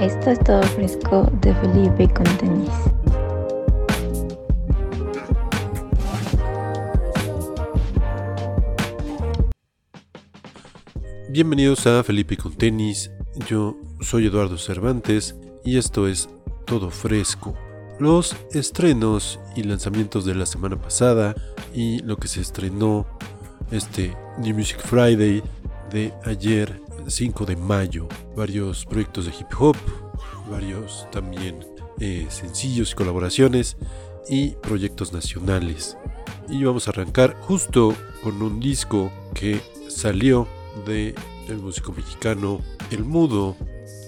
Esto es todo fresco de Felipe con tenis. Bienvenidos a Felipe con tenis. Yo soy Eduardo Cervantes y esto es Todo Fresco. Los estrenos y lanzamientos de la semana pasada y lo que se estrenó este New Music Friday de ayer 5 de mayo. Varios proyectos de hip hop, varios también eh, sencillos y colaboraciones y proyectos nacionales. Y vamos a arrancar justo con un disco que salió de el músico mexicano El Mudo.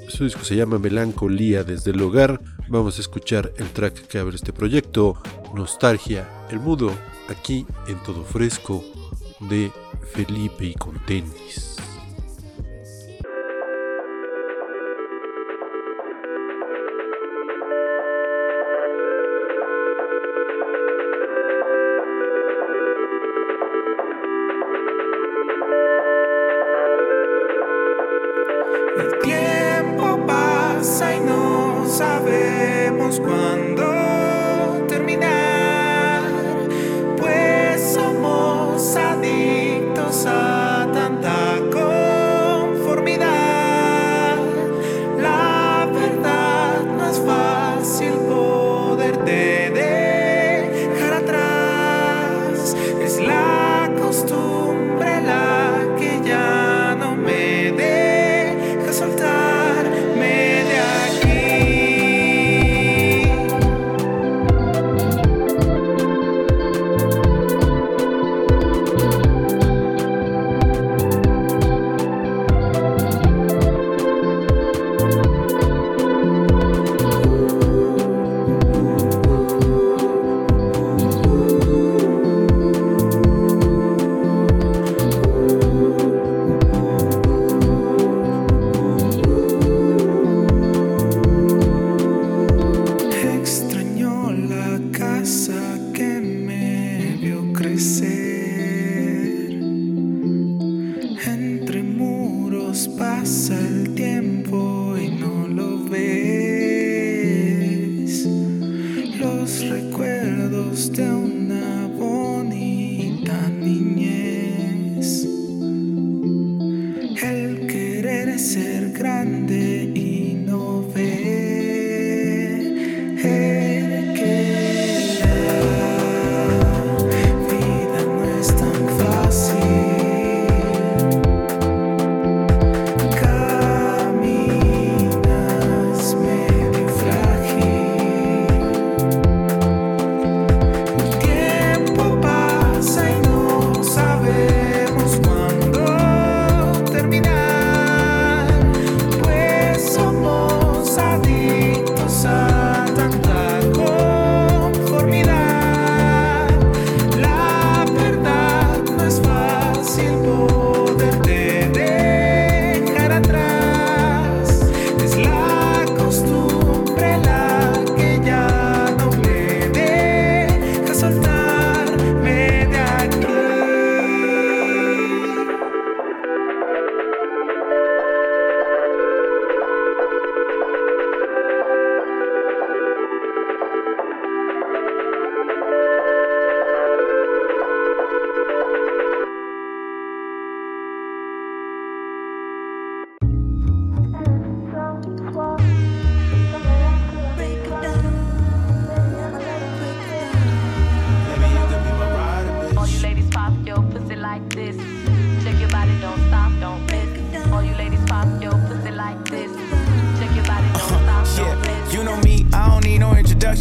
Su disco se llama Melancolía desde el hogar. Vamos a escuchar el track que abre este proyecto, Nostalgia El Mudo, aquí en todo fresco de Felipe y con tenis.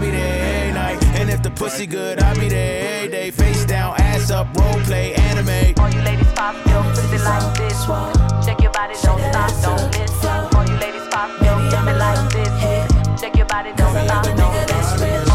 be there every night. And if the pussy good, I'll be there every day. Face down, ass up, role play, anime. All you ladies pop your pussy like this. Check your body, don't stop, don't miss. All you ladies pop your pussy like this. Check your body, don't stop, don't miss.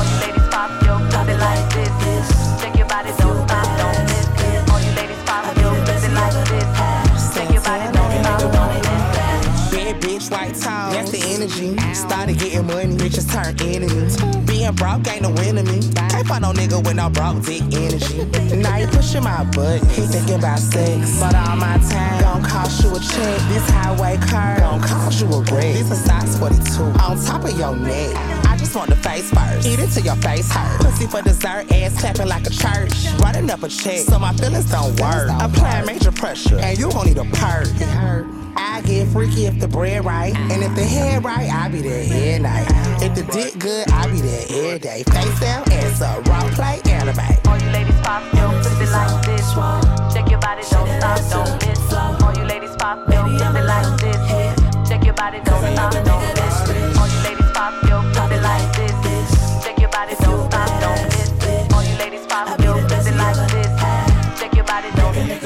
Started getting money, bitches turn enemies. Being broke ain't no enemy. Can't find no nigga with no broke dick energy. Now you pushing my butt, he thinking about sex. But all my time gon' cost you a check. This highway car gon' cost you a wreck. This a size 42 on top of your neck. I just want the face first. Eat it till your face hurt. Pussy for dessert, ass clapping like a church. Running up a check, so my feelings don't work. Applying major pressure, and you gon' need a perk. It hurt. I get freaky if the bread right, and if the head right, I be there every night. If the dick good, I be there every day. Face down, ass up, rock play, anime. All you ladies pop your pussy like this. Shake your body, don't stop, don't miss. All you ladies pop your pussy like this. Shake your body, don't stop, don't miss. All you ladies pop your pussy like this. Shake your body, don't stop, don't miss. All you ladies pop your pussy like this. Shake your body, don't miss.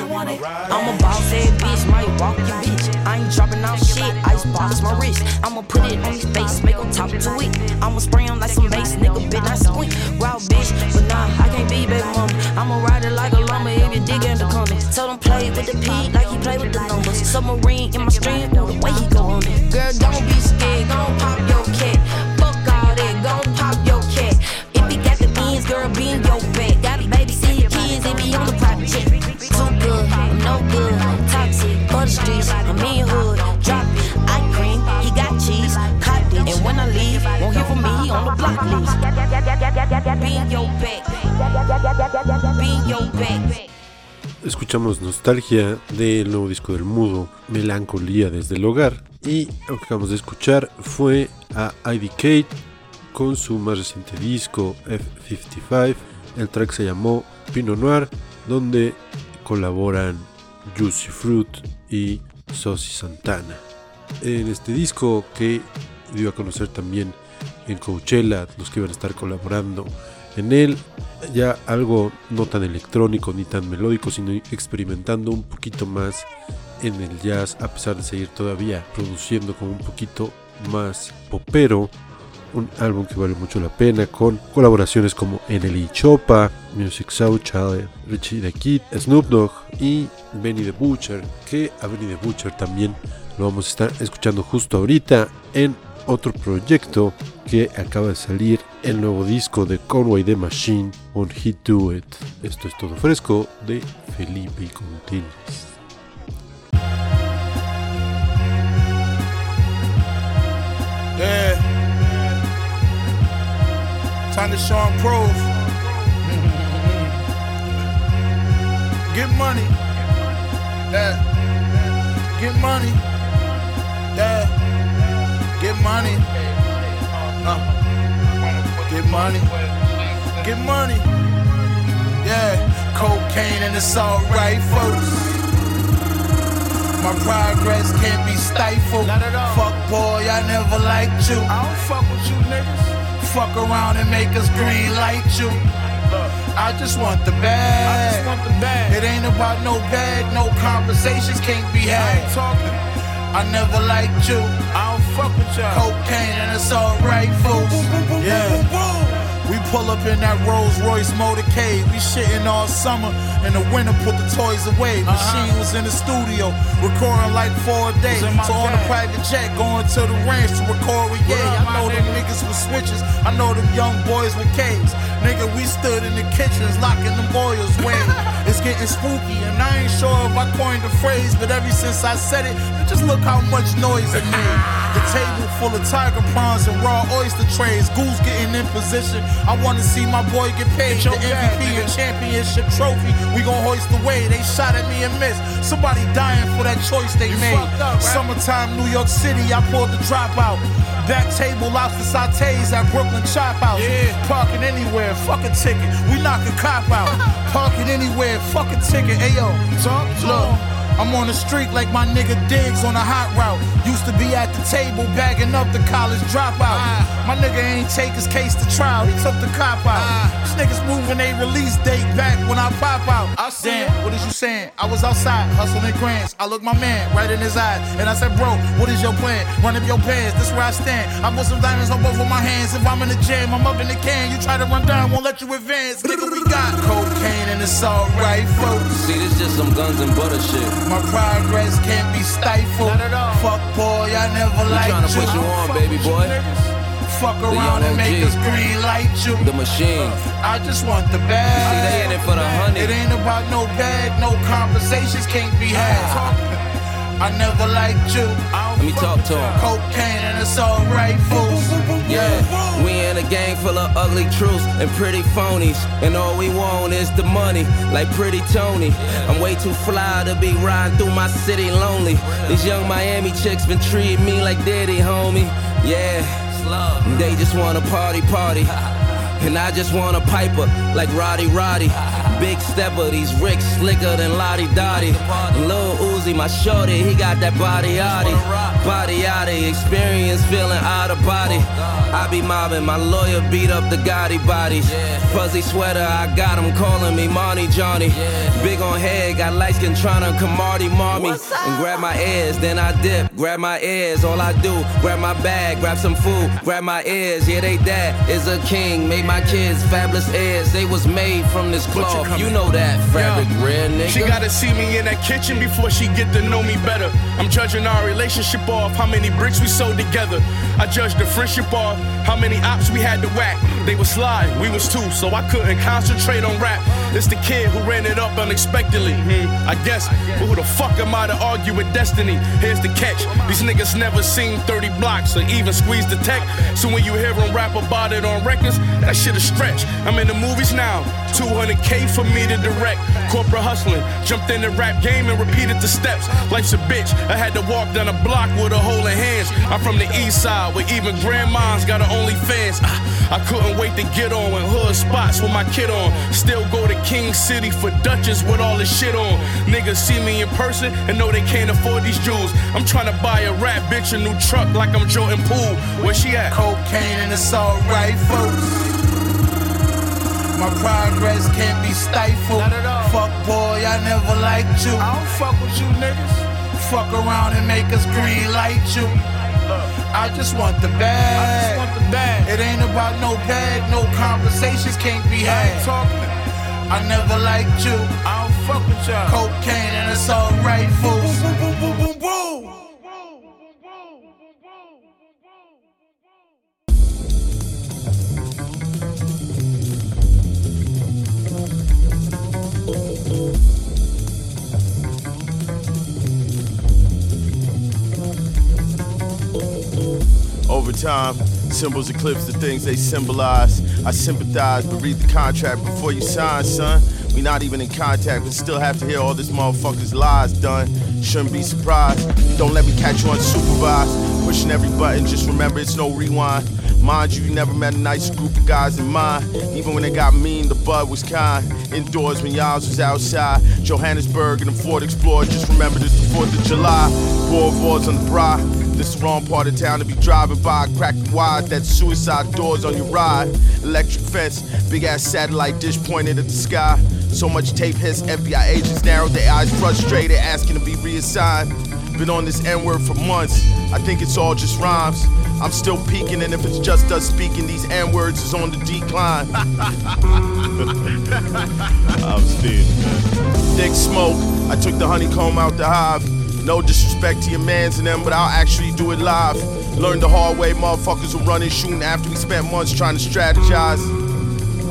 I'm a boss ass bitch, might walk your bitch. I ain't dropping out shit, ice box my wrist. I'ma put it on his face, make him talk to it. I'ma spray him like some bass, nigga, bitch, I squint. Wild bitch, but nah, I can't be baby mama. I'ma ride it like a llama if you dig in the comments. Tell him play with the P like he play with the numbers. Submarine in my stream, ooh, the way he go on it. Girl, don't be scared, gon' pop your cat. Fuck all that, gon' pop your cat. If he got the beans, girl, be Escuchamos Nostalgia del nuevo disco del Mudo, Melancolía desde el hogar. Y lo que acabamos de escuchar fue a IDK con su más reciente disco F55. El track se llamó Pinot Noir, donde colaboran Juicy Fruit y Sosi Santana. En este disco que dio a conocer también en Coachella, los que iban a estar colaborando en él, ya algo no tan electrónico ni tan melódico, sino experimentando un poquito más en el jazz, a pesar de seguir todavía produciendo como un poquito más popero. Un álbum que vale mucho la pena, con colaboraciones como NLE Chopa, Music Child, Richie the Kid, Snoop Dogg y Benny the Butcher, que a Benny the Butcher también lo vamos a estar escuchando justo ahorita en otro proyecto que acaba de salir el nuevo disco de Conway the Machine on Hit Do It. Esto es todo fresco de Felipe Contenis. Time to show and prove. Get money. Yeah. Get money. Yeah. Get money. Uh. Get money. Get money. Yeah. Cocaine and it's alright, folks. My progress can't be stifled. Fuck boy, I never liked you. I don't fuck with you niggas. Fuck around and make us green light you. I just want the bag. I just want the bag. It ain't about no bag, no conversations can't be had. I ain't talking. I never liked you. I don't fuck with y'all. Cocaine and it's alright, folks. Yeah. We pull up in that Rolls Royce motorcade. We shitting all summer. and the winter, put the toys away. Machine was in the studio, recording like four days. So on a private jet, going to the ranch to record with Ye. I know them niggas with switches. I know them young boys with K's. Nigga, we stood in the kitchens, locking them boils wing. It's getting spooky, and I ain't sure if I coined the phrase, but ever since I said it, just look how much noise it made. The table full of tiger prawns and raw oyster trays. Goose getting in position. I wanna see my boy get paid. The MVP and championship trophy. We gon' hoist the away. They shot at me and missed. Somebody dying for that choice they made. Summertime, New York City, I pulled the dropout. Back table, lobster sautés at Brooklyn Chop House. Parking anywhere, fuck a ticket. We knock a cop out. Parking anywhere, fuck a ticket. Ayo, talk, look. I'm on the street like my nigga Diggs on a hot route. Used to be at the table bagging up the college dropout. My nigga ain't take his case to trial, he took the cop out. These niggas moving they release date back when I pop out. I Damn, what is you saying? I was outside hustling grants. I looked my man right in his eyes and I said, Bro, what is your plan? Run up your pants, this where I stand. I put some diamonds on both of my hands. If I'm in the jam, I'm up in the can. You try to run down, won't let you advance. Nigga, we got cocaine and it's alright, folks. See, this just some guns and butter shit. My progress can't be stifled. All. Fuck boy, I never We liked tryna you. put you on, baby boy. Fuck around and make us green light you. The machine. I just want the bag. See, they in it for the honey. It ain't about no bag, no conversations can't be had. Ah. I never liked you. Let me talk to him. Cocaine and it's alright, fools. Yeah, a gang full of ugly truths and pretty phonies. And all we want is the money, like pretty Tony. I'm way too fly to be riding through my city lonely. These young Miami chicks been treating me like daddy, homie. Yeah, they just wanna party, party. And I just want a piper like Roddy Roddy. Big stepper, these ricks slicker than Lottie Dottie. Lil Uzi, my shorty, he got that body yachty. Body yachty, experience feeling out of body. I be mobbing, my lawyer beat up the Gotti bodies. Fuzzy sweater, I got him calling me Monty Johnny. Big on head, got light skin tryna come Marty Marmy. And grab my ears, then I dip, grab my ears. All I do, grab my bag, grab some food, grab my ears. Yeah, they dad is a king, made my kids fabulous heirs. They was made from this cloth, you know that fabric red nigga. She gotta see me in that kitchen before she get to know me better. I'm judging our relationship off how many bricks we sold together. I judge the friendship off how many ops we had to whack. They was sly, we was two, so I couldn't concentrate on rap. It's the kid who ran it up unexpectedly. I guess, but who the fuck am I to argue with destiny? Here's the catch: these niggas never seen 30 blocks or even squeeze the tech. So when you hear them rap about it on records, that shit a stretch. I'm in the movies now, 200k for me to direct. Corporate hustling, jumped in the rap game and repeated the steps. Life's a bitch. I had to walk down a block with a hole in hands. I'm from the east side, where even grandmas got her OnlyFans. Ah, I couldn't wait to get on in hood spots with my kid on. Still go to King City for Dutchess with all this shit on. Niggas see me in person and know they can't afford these jewels. I'm trying to buy a rap bitch a new truck like I'm Jordan Poole. Where she at? Cocaine and it's alright, folks. My progress can't be stifled. Not at all. Fuck boy, I never liked you. I don't fuck with you niggas. Fuck around and make us green light you. I just want the bag. I just want the bag. It ain't about no bag, no conversations can't be I ain't had. talking. I never liked you. I don't fuck with y'all. Cocaine and it's alright, fools. Boom, time, symbols eclipse the things they symbolize. I sympathize, but read the contract before you sign, son. We not even in contact, but still have to hear all this motherfucker's lies done. Shouldn't be surprised. Don't let me catch you unsupervised. Pushing every button, just remember it's no rewind. Mind you, you never met a nice group of guys in mine. Even when they got mean, the bud was kind. Indoors when y'all was outside. Johannesburg and the Ford Explorer, just remember this the 4th of July. Boardwalks on the bra. This the wrong part of town to be driving by. Cracking wide, that suicide doors on your ride. Electric fence, big ass satellite dish pointed at the sky. So much tape hits, FBI agents narrowed their eyes, frustrated, asking to be reassigned. Been on this N word for months. I think it's all just rhymes. I'm still peeking, and if it's just us speaking, these N words is on the decline. I'm man. Thick smoke. I took the honeycomb out the hive. No disrespect to your mans and them, but I'll actually do it live. Learned the hard way, motherfuckers were running, shooting after we spent months trying to strategize.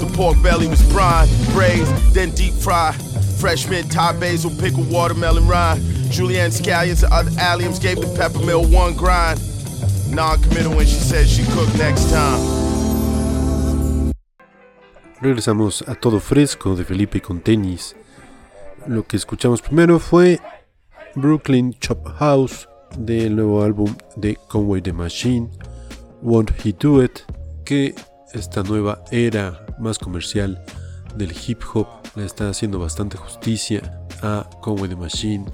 The pork belly was brine, braised, then deep fry. Fresh mint, top basil, pickle, watermelon rind. Julienne scallions and other alliums gave the peppermill one grind. Non-committal when she said she cook next time. Regresamos a todo fresco de Felipe con tenis. Lo que escuchamos primero fue Brooklyn Chop House del nuevo álbum de Conway the Machine, Won't He Do It, que esta nueva era más comercial del hip hop le está haciendo bastante justicia a Conway the Machine,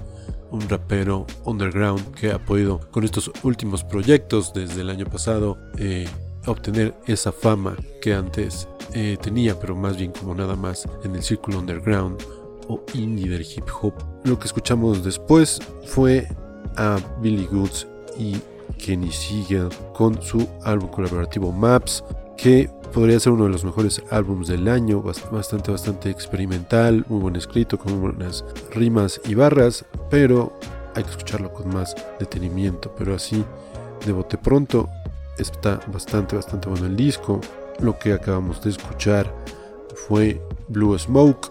un rapero underground que ha podido con estos últimos proyectos desde el año pasado eh, obtener esa fama que antes eh, tenía, pero más bien como nada más en el círculo underground o indie del hip hop. Lo que escuchamos después fue a Billy Goods y Kenny Siegel con su álbum colaborativo Maps, que podría ser uno de los mejores álbumes del año, bastante, bastante experimental, muy buen escrito, con buenas rimas y barras, pero hay que escucharlo con más detenimiento. Pero así, de bote pronto, está bastante, bastante bueno el disco. Lo que acabamos de escuchar fue Blue Smoke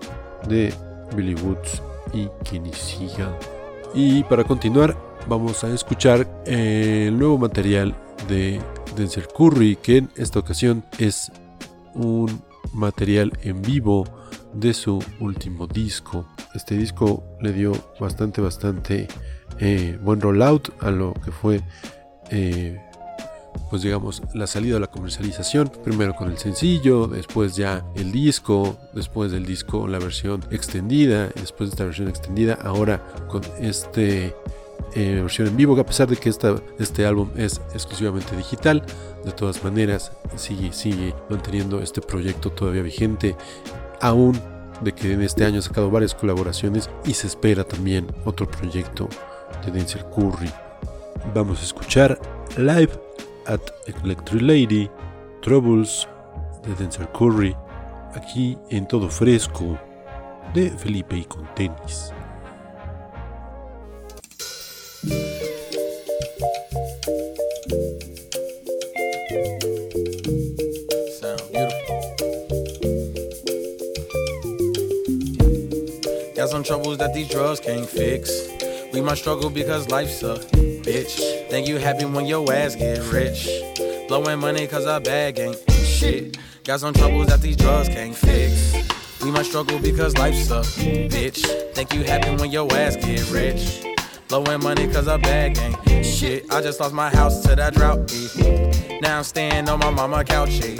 de Billy Woods y Seagal. Y para continuar, vamos a escuchar el nuevo material de Denzel Curry, que en esta ocasión es un material en vivo de su último disco. Este disco le dio bastante, bastante eh, buen rollout a lo que fue eh, pues digamos, la salida a la comercialización, primero con el sencillo, después ya el disco, después del disco la versión extendida, después de esta versión extendida, ahora con este eh, versión en vivo, que a pesar de que esta, este álbum es exclusivamente digital, de todas maneras sigue, sigue manteniendo este proyecto todavía vigente, aún de que en este año ha sacado varias colaboraciones y se espera también otro proyecto de Denzel Curry. Vamos a escuchar Live at Electric Lady, Troubles de Denzel Curry, aquí en todo fresco de Felipe y con tenis. Got some troubles that these drugs can't fix. We might struggle because life's a bitch. Think you happy when your ass get rich. Blowing money cause our bag ain't shit. Got some troubles that these drugs can't fix. We might struggle because life a bitch. Think you happy when your ass get rich. Blowing money cause our bag ain't shit. I just lost my house to that drought. eh. Now I'm staying on my mama couch. eh.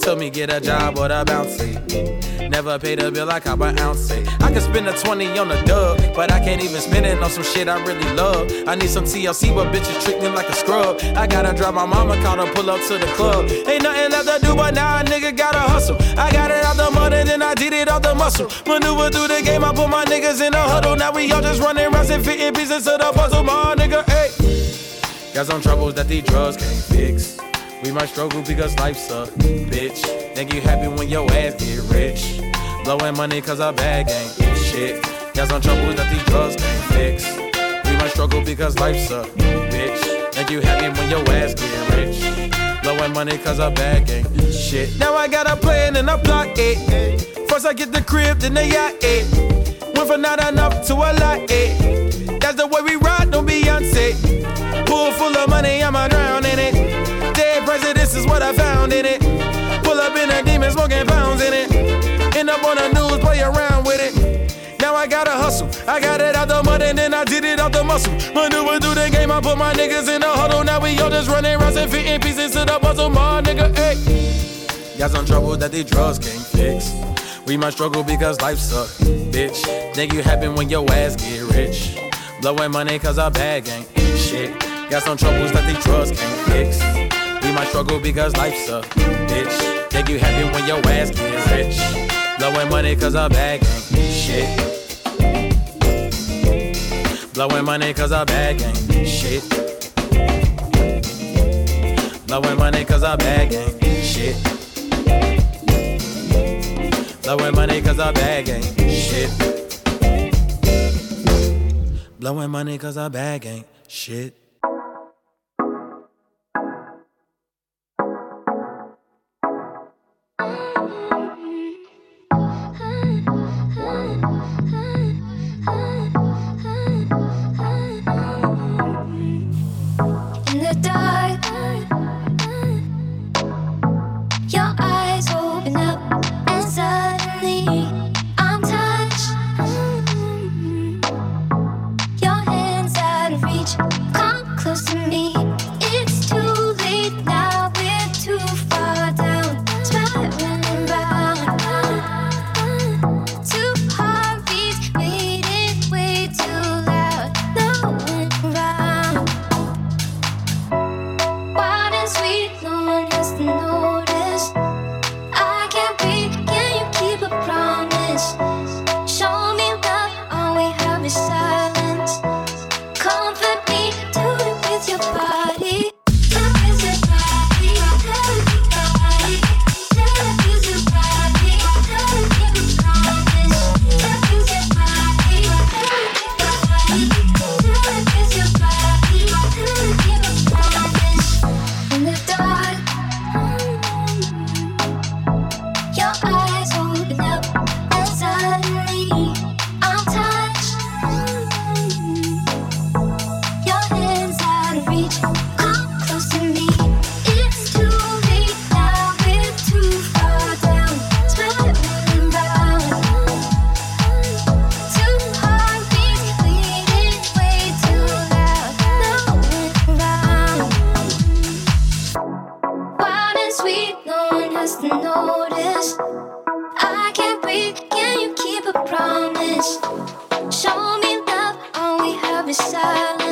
Told me get a job or a bouncy. Never paid a bill, like I cop an ounce. eh. I can spend a 20 on a dub, but I can't even spend it on some shit I really love. I need some TLC, but bitches treat me like a scrub. I gotta drive my mama car to pull up to the club. Ain't nothing left to do, but now a nigga gotta hustle. I got it out the mud and then I did it off the muscle. Maneuver through the game, I put my niggas in a huddle. Now we all just running rounds and fitting pieces to the puzzle, my nigga. Hey. Got some troubles that these drugs can't fix. We might struggle because life's a bitch. Think you happy when your ass get rich. Blowing money cause our bag ain't shit. Got some troubles that these drugs can't fix. We might struggle because life's a bitch. Think you happy when your ass get rich. Blowing money cause our bag ain't shit. Now I got a plan and I block it. First I get the crib, then the yacht it. Went from not enough to a lot it. That's the way we ride, don't be Beyonce. Pool full of money, I'ma drown in it. Dead presidents is what I found in it. Demon, smoking pounds in it. End up on the news, play around with it. Now I gotta hustle. I got it out the mud and then I did it out the muscle. Maneuver through the game, I put my niggas in the huddle. Now we all just running rounds and fitting pieces to the puzzle. My nigga, hey. Got some trouble that these drugs can't fix. We might struggle because life sucks, bitch. Think you happen when your ass get rich. Blowing money cause our bag ain't shit. Got some troubles that these drugs can't fix. We might struggle because life sucks, bitch. Think you happy when your ass get rich. Blowing money cause our bag ain't shit. Blowing money cause our bag ain't shit. Blowing money cause our bag ain't shit. Blowing money cause our bag ain't shit. Blowing money cause our bag ain't shit. silent.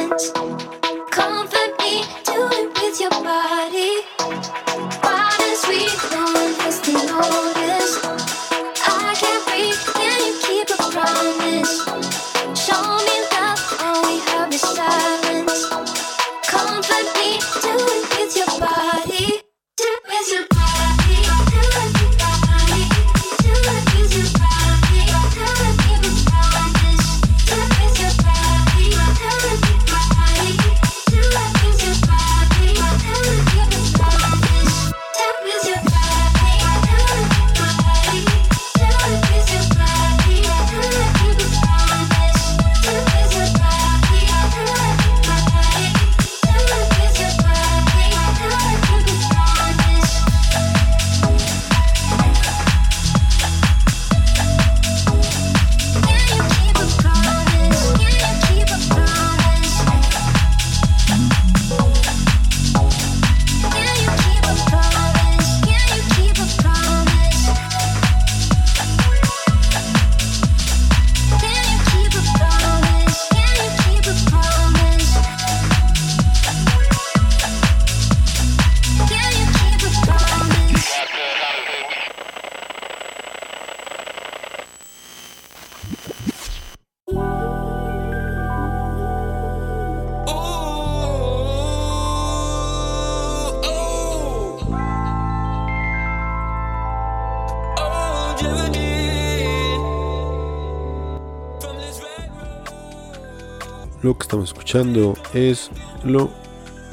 Estamos escuchando es lo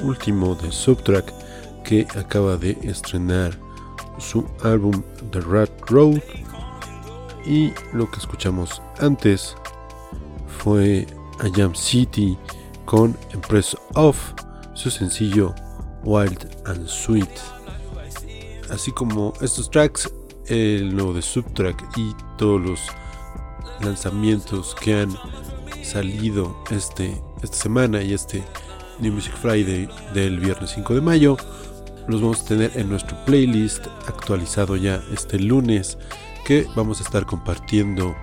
último de Subtrack que acaba de estrenar su álbum The Rat Road y lo que escuchamos antes fue A Jam City con Empress Off, su sencillo Wild and Sweet. Así como estos tracks, el nuevo de Subtrack y todos los lanzamientos que han salido este, esta semana y este New Music Friday del viernes 5 de mayo los vamos a tener en nuestro playlist actualizado ya este lunes que vamos a estar compartiendo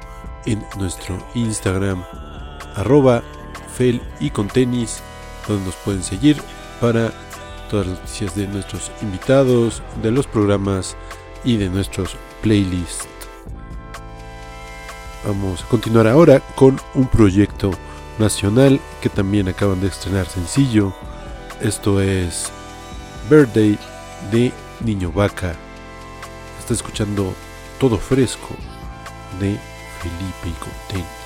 en nuestro Instagram arroba fel y con tenis donde nos pueden seguir para todas las noticias de nuestros invitados, de los programas y de nuestros playlists. Vamos a continuar ahora con un proyecto nacional que también acaban de estrenar sencillo. Esto es Birthday de Niño Vaca. Está escuchando todo fresco de Felipe y Contenis.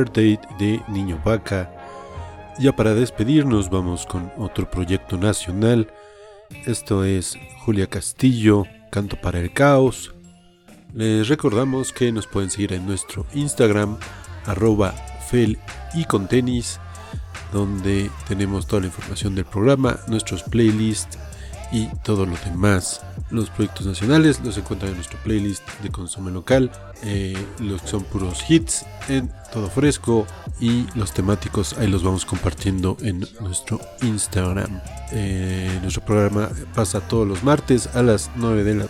Birthday de Niño Vaca. Ya para despedirnos vamos con otro proyecto nacional. Esto es Julia Castillo, Canto para el Caos. Les recordamos que nos pueden seguir en nuestro Instagram, arroba fel y con tenis, donde tenemos toda la información del programa, nuestros playlists y todo lo demás. Los proyectos nacionales los encuentran en nuestro playlist de consumo local, eh, los que son puros hits en todo fresco y los temáticos ahí los vamos compartiendo en nuestro Instagram. Eh, nuestro programa pasa todos los martes a las 9 de la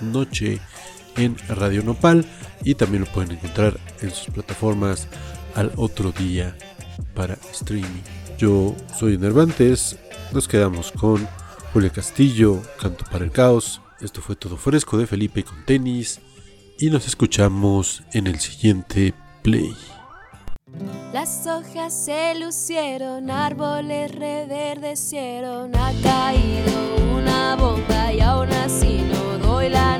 noche en Radio Nopal y también lo pueden encontrar en sus plataformas al otro día para streaming. Yo soy Nervantes, nos quedamos con Julia Castillo, Canto para el Caos. Esto fue todo fresco de Felipe con tenis y nos escuchamos en el siguiente play. Las hojas se lucieron, árboles reverdecieron, ha caído una bomba y aún así no doy la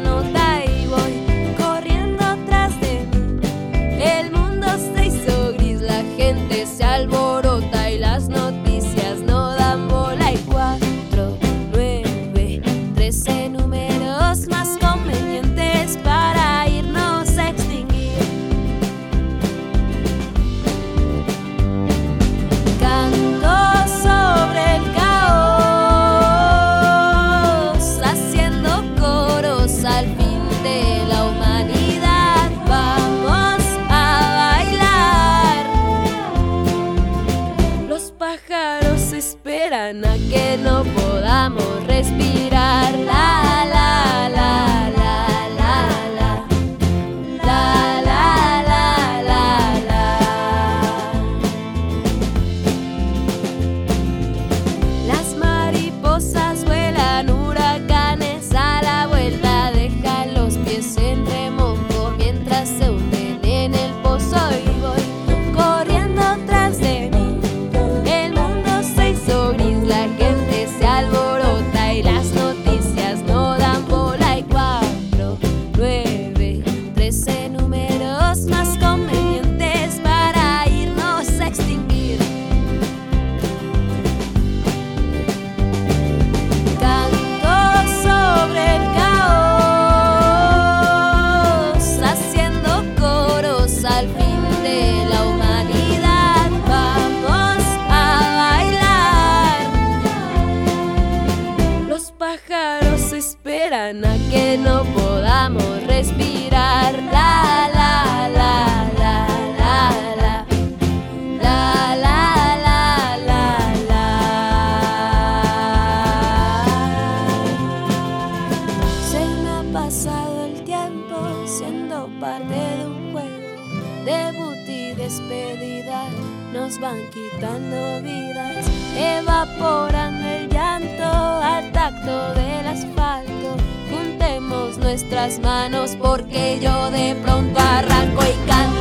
nuestras manos porque yo de pronto arranco y canto